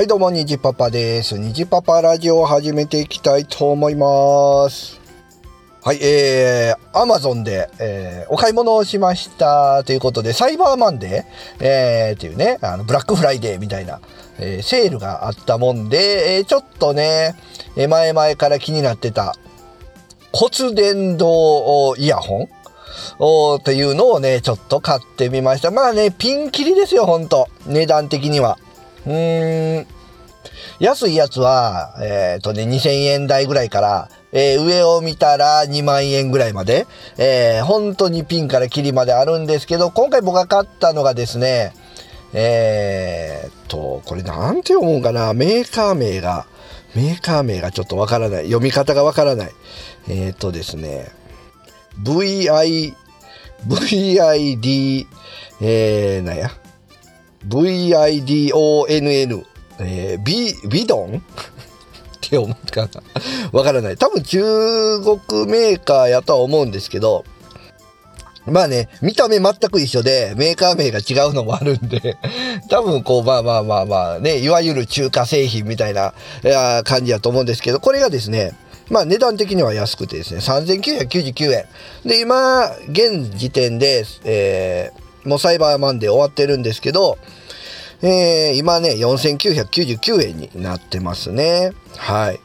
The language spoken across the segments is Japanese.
はい、どうも、にじパパです。にじパパラジオを始めていきたいと思います。はい、えー、アマゾンで、えーお買い物をしましたということで、サイバーマンデー、えー、っていうね、あの、ブラックフライデーみたいな、えーセールがあったもんで、えーちょっとね、えー前々から気になってた、骨伝導イヤホン？おーっていうのをね、ちょっと買ってみました。まあね、ピンキリですよ、ほんと。値段的には。うーん。安いやつは、えっ、とね、2000円台ぐらいから、えー上を見たら2万円ぐらいまで、えー本当にピンからキリまであるんですけど、今回僕が買ったのがですね、えーっと、これなんて読むんかな？メーカー名が、メーカー名がちょっとわからない。読み方がわからない。えーっとですね、VI、VID、えー、なんや？VIDONN、えー、ビ、ビドン？って思うかな。わからない。多分中国メーカーやとは思うんですけど、まあね、見た目全く一緒で、メーカー名が違うのもあるんで、多分こう、まあまあまあまあね、いわゆる中華製品みたいな感じやと思うんですけど、これがですね、まあ値段的には安くてですね、3999円。で、今、現時点で、え、もうサイバーマンデー終わってるんですけど、えー、今ね、4999円になってますね。はい。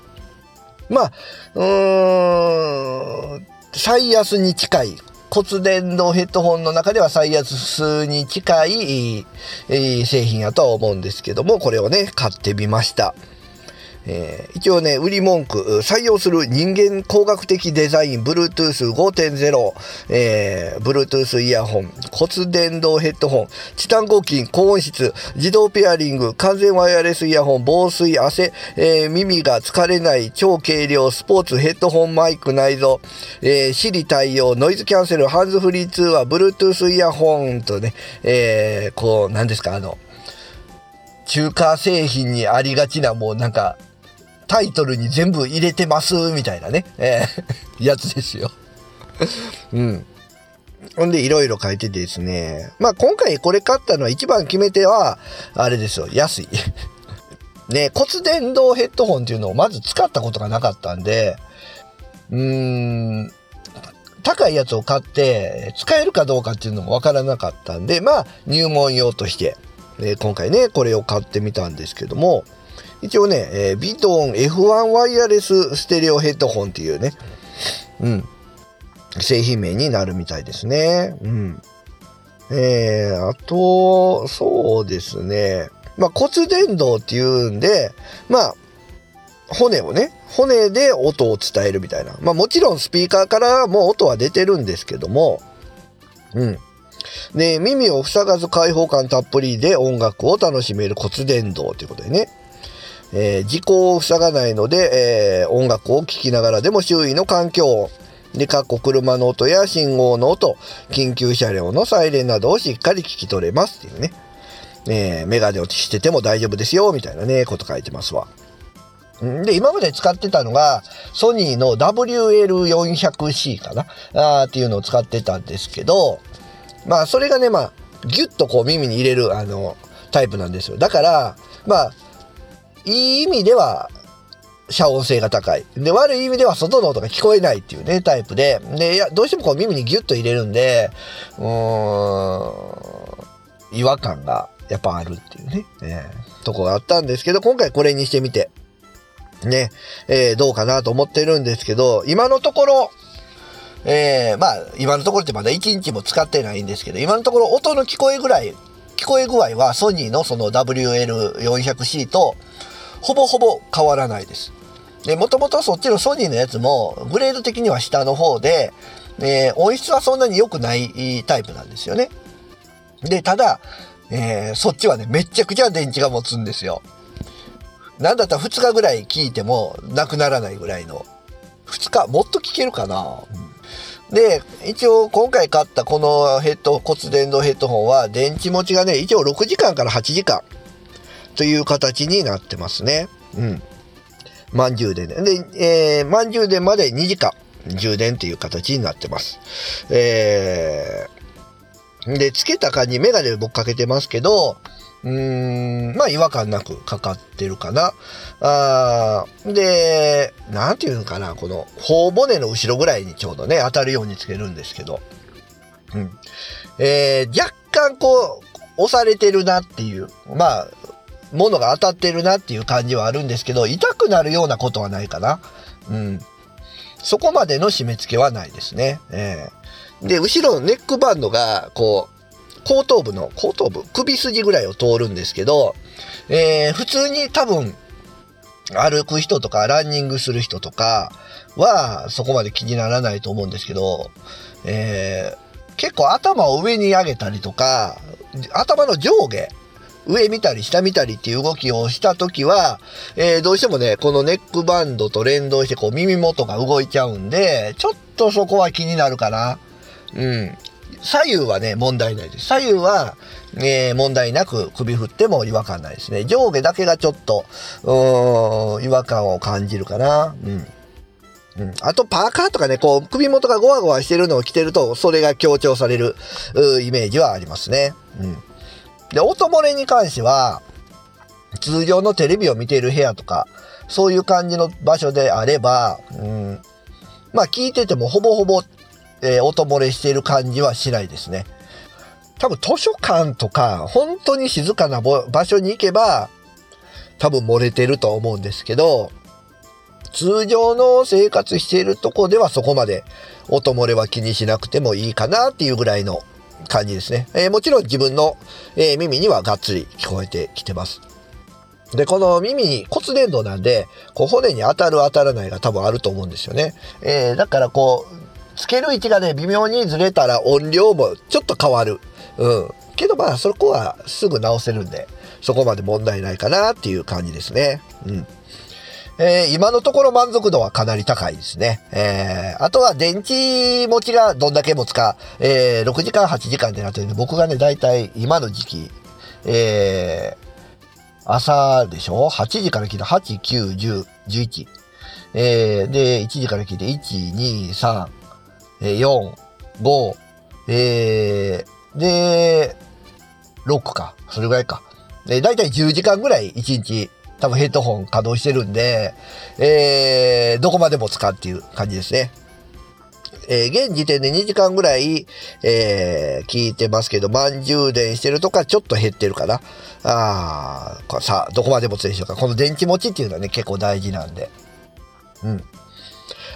まあ、うーん、最安に近い、骨伝導ヘッドホンの中では最安に近い、えー製品やとは思うんですけども、これをね、買ってみました。えー一応ね、売り文句、採用する人間工学的デザイン、Bluetooth5.0、えー、Bluetooth イヤホン、骨伝導ヘッドホン、チタン合金、高音質、自動ペアリング、完全ワイヤレスイヤホン、防水、汗、えー耳が疲れない、超軽量、スポーツヘッドホンマイク内蔵、えー、Siri 対応、ノイズキャンセル、ハンズフリー通話、Bluetooth イヤホンとね、えーこう、何ですか、あの、中華製品にありがちなもうなんかタイトルに全部入れてますみたいなね、えー やつですよ。うん。ほんでいろいろ書いててですね。まあ今回これ買ったのは一番決め手は、あれですよ、安い。ね、骨伝導ヘッドホンっていうのをまず使ったことがなかったんで、うーん、高いやつを買って使えるかどうかっていうのもわからなかったんで、まあ入門用として、え今回ね、これを買ってみたんですけども、一応ね、えービトン F1 ワイヤレスステレオヘッドホンっていうね、うん、製品名になるみたいですね。うん。えー、あと、そうですね。まあ骨伝導っていうんで、まあ、骨をね、骨で音を伝えるみたいな。まあもちろんスピーカーからも音は出てるんですけども、うん。で、耳を塞がず開放感たっぷりで音楽を楽しめる骨伝導ということでね。えー、時効を塞がないので、えー音楽を聴きながらでも周囲の環境音。で、かっこ車の音や信号の音、緊急車両のサイレンなどをしっかり聞き取れますっていうね。えーメガネをしてても大丈夫ですよ、みたいなね、こと書いてますわ。で、今まで使ってたのが、ソニーの WL400C かな？あーっていうのを使ってたんですけど、まあ、それがね、まあ、ギュッとこう耳に入れる、あの、タイプなんですよ。だから、まあ、いい意味では、遮音性が高い。で、悪い意味では外の音が聞こえないっていうね、タイプで。で、いや、どうしてもこう耳にギュッと入れるんで、うーん、違和感がやっぱあるっていうね、えーとこがあったんですけど、今回これにしてみて、ね、えーどうかなと思ってるんですけど、今のところ、えーまあ、今のところってまだ1日も使ってないんですけど、今のところ音の聞こえぐらい、聞こえ具合はソニーのその WL400C とほぼほぼ変わらないです。で、もともとそっちのソニーのやつもグレード的には下の方で、えー音質はそんなに良くないタイプなんですよね。で、ただ、えーそっちはね、めっちゃくちゃ電池が持つんですよ。なんだったら2日ぐらい聞いてもなくならないぐらいの。2日もっと聞けるかな、で、一応今回買ったこのヘッド、骨伝導ヘッドホンは電池持ちがね、一応6時間から8時間という形になってますね。うん。満充電で。で、えー、満充電まで2時間充電という形になってます。えー、で、つけた感じ、メガネ僕かけてますけど、うーん、まあ違和感なくかかってるかな。あで、なんていうのかな、この頬骨の後ろぐらいにちょうどね、当たるようにつけるんですけど、うん。えー、若干こう、押されてるなっていう、まあ、ものが当たってるなっていう感じはあるんですけど、痛くなるようなことはないかな。うん。そこまでの締め付けはないですね。えー、で、後ろのネックバンドが、こう、後頭部の、後頭部、首筋ぐらいを通るんですけど、えー、普通に多分、歩く人とか、ランニングする人とかは、そこまで気にならないと思うんですけど、えー、結構頭を上に上げたりとか、頭の上下、上見たり下見たりっていう動きをしたときは、えー、どうしてもね、このネックバンドと連動してこう耳元が動いちゃうんで、ちょっとそこは気になるかな。うん。左右はね、問題ないです。左右は、えー、問題なく首振っても違和感ないですね。上下だけがちょっと、うーん、違和感を感じるかな。うん。うん、あと、パーカーとかね、こう、首元がゴワゴワしてるのを着てると、それが強調される、イメージはありますね。うん。で、音漏れに関しては、通常のテレビを見ている部屋とか、そういう感じの場所であれば、うん、まあ聞いててもほぼほぼ、えー、音漏れしている感じはしないですね。多分図書館とか、本当に静かな場所に行けば、多分漏れてると思うんですけど、通常の生活しているとこではそこまで音漏れは気にしなくてもいいかなっていうぐらいの感じですね。えー、もちろん自分の、えー、耳にはがっつり聞こえてきてます。で、この耳に骨伝導なんで、こう骨に当たる当たらないが多分あると思うんですよね。えー、だからこう、つける位置がね、微妙にずれたら音量もちょっと変わる。うん。けどまあ、そこはすぐ直せるんで、そこまで問題ないかなっていう感じですね。うん。えー、今のところ満足度はかなり高いですね。えー、あとは電池持ちがどんだけ持つか、えー、6時間、8時間ってなってるんで、僕がね、だいたい今の時期、えー、朝でしょ ?8 時から聞いて、8、9、10、11。え、で、1時から聞いて、1、2、3、4、5、えー、で、6か。それぐらいか。えー、だいたい10時間ぐらい1日多分ヘッドホン稼働してるんで、えー、どこまでも使うっていう感じですね。えー、現時点で2時間ぐらい、えー、聞いてますけど、満充電してるとかちょっと減ってるかな。ああ、さあ、どこまで持つでしょうか。この電池持ちっていうのはね、結構大事なんで。うん。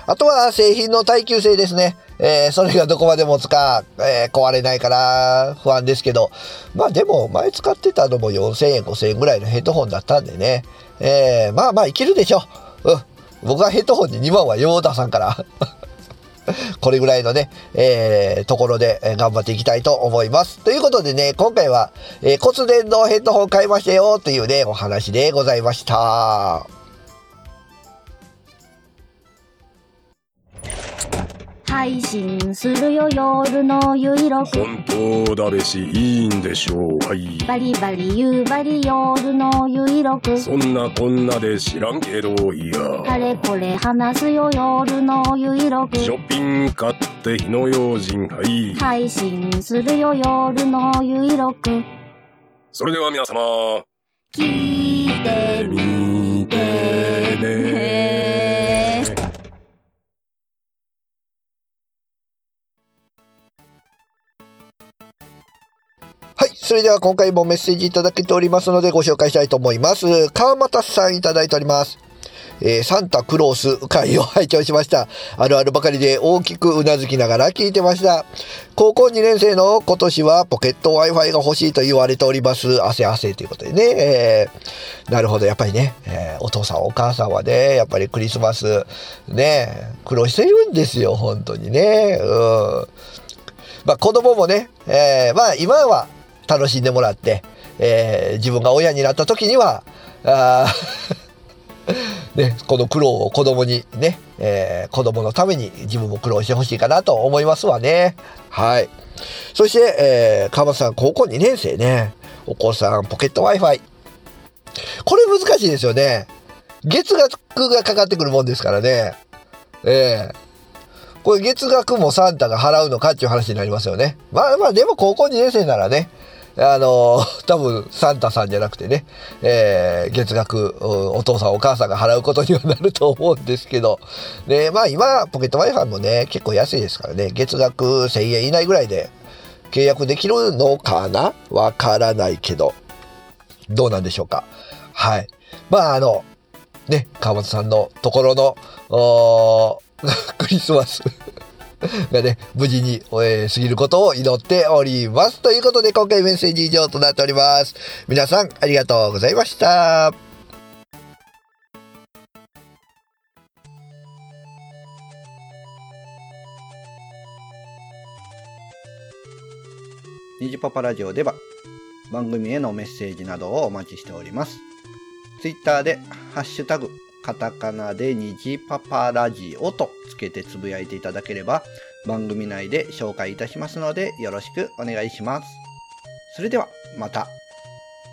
あとは製品の耐久性ですね。えー、それがどこまで持つか、えー、壊れないから不安ですけど、まあでも前使ってたのも4000円、5000円ぐらいのヘッドホンだったんでね、えー、まあまあいけるでしょう。うん。僕はヘッドホンに2万はよう出さんから。これぐらいのね、えー、ところで、頑張っていきたいと思います。ということでね、今回は、えー、骨伝導ヘッドホン買いましたよというね、お話でございました。配信するよ夜のゆいろく。本当だべしいいんでしょう。はい。バリバリ夕張夜のゆいろく。そんなこんなで知らんけどいや。あれこれ話すよ夜のゆいろく。ショッピング買って火の用心はい。配信するよ夜のゆいろく。それでは皆様。聞それでは今回もメッセージいただけておりますのでご紹介したいと思います。川又さんいただいております。えー、サンタクロース会を拝聴しました。あるあるばかりで大きくうなずきながら聞いてました。高校2年生の今年はポケット Wi-Fi が欲しいと言われております。汗汗ということでね。えー、なるほど。やっぱりね、えー、お父さんお母さんはね、やっぱりクリスマス、ね、苦労してるんですよ。本当にね。うん。まあ子供もね、えー、まあ今は楽しんでもらって、えー、自分が親になった時には、あね、この苦労を子供にね、えー、子供のために自分も苦労してほしいかなと思いますわね。はい。そして、えー、川さん、高校2年生ね。お子さん、ポケット Wi-Fi。これ難しいですよね。月額がかかってくるもんですからね。ええー、これ月額もサンタが払うのかっていう話になりますよね。まあまあ、でも高校2年生ならね、あの、多分サンタさんじゃなくてね、えー月額お父さんお母さんが払うことにはなると思うんですけど、ね、まあ今、ポケット Wi-Fi もね、結構安いですからね、月額1000円以内ぐらいで契約できるのかな？わからないけど、どうなんでしょうか？はい。まああの、ね、川本さんのところの、クリスマス がね、無事に、えー過ぎることを祈っております。ということで、今回メッセージ以上となっております。皆さん、ありがとうございました。ニジパパラジオでは番組へのメッセージなどをお待ちしております。ツイッターでハッシュタグカタカナで虹パパラジオとつけてつぶやいていただければ番組内で紹介いたしますのでよろしくお願いします。それではまた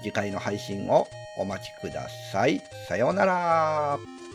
次回の配信をお待ちください。さようなら。